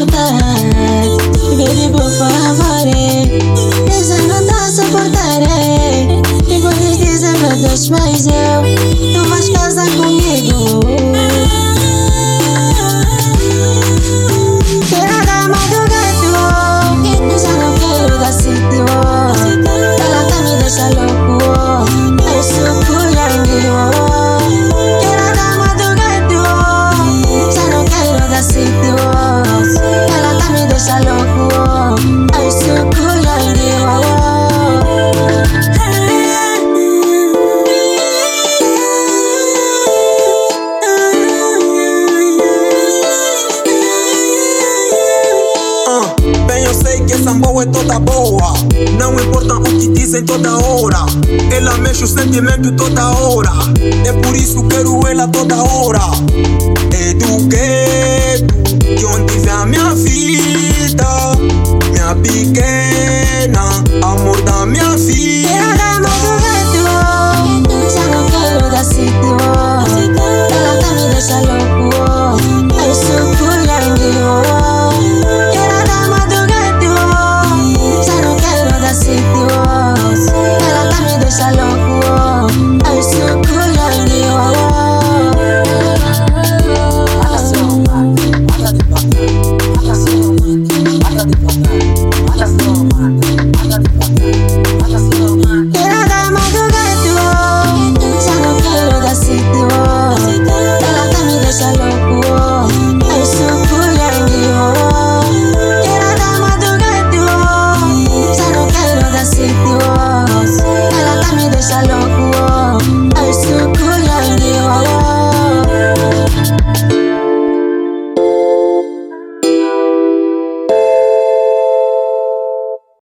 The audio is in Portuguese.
soportare Vedi por favore não non da e Ti puoi dire sempre dos paesi boa é toda boa. Não importa o que dizem toda hora. Ela mexe o sentimento toda hora. É por isso que quero ela toda hora. Eduquei.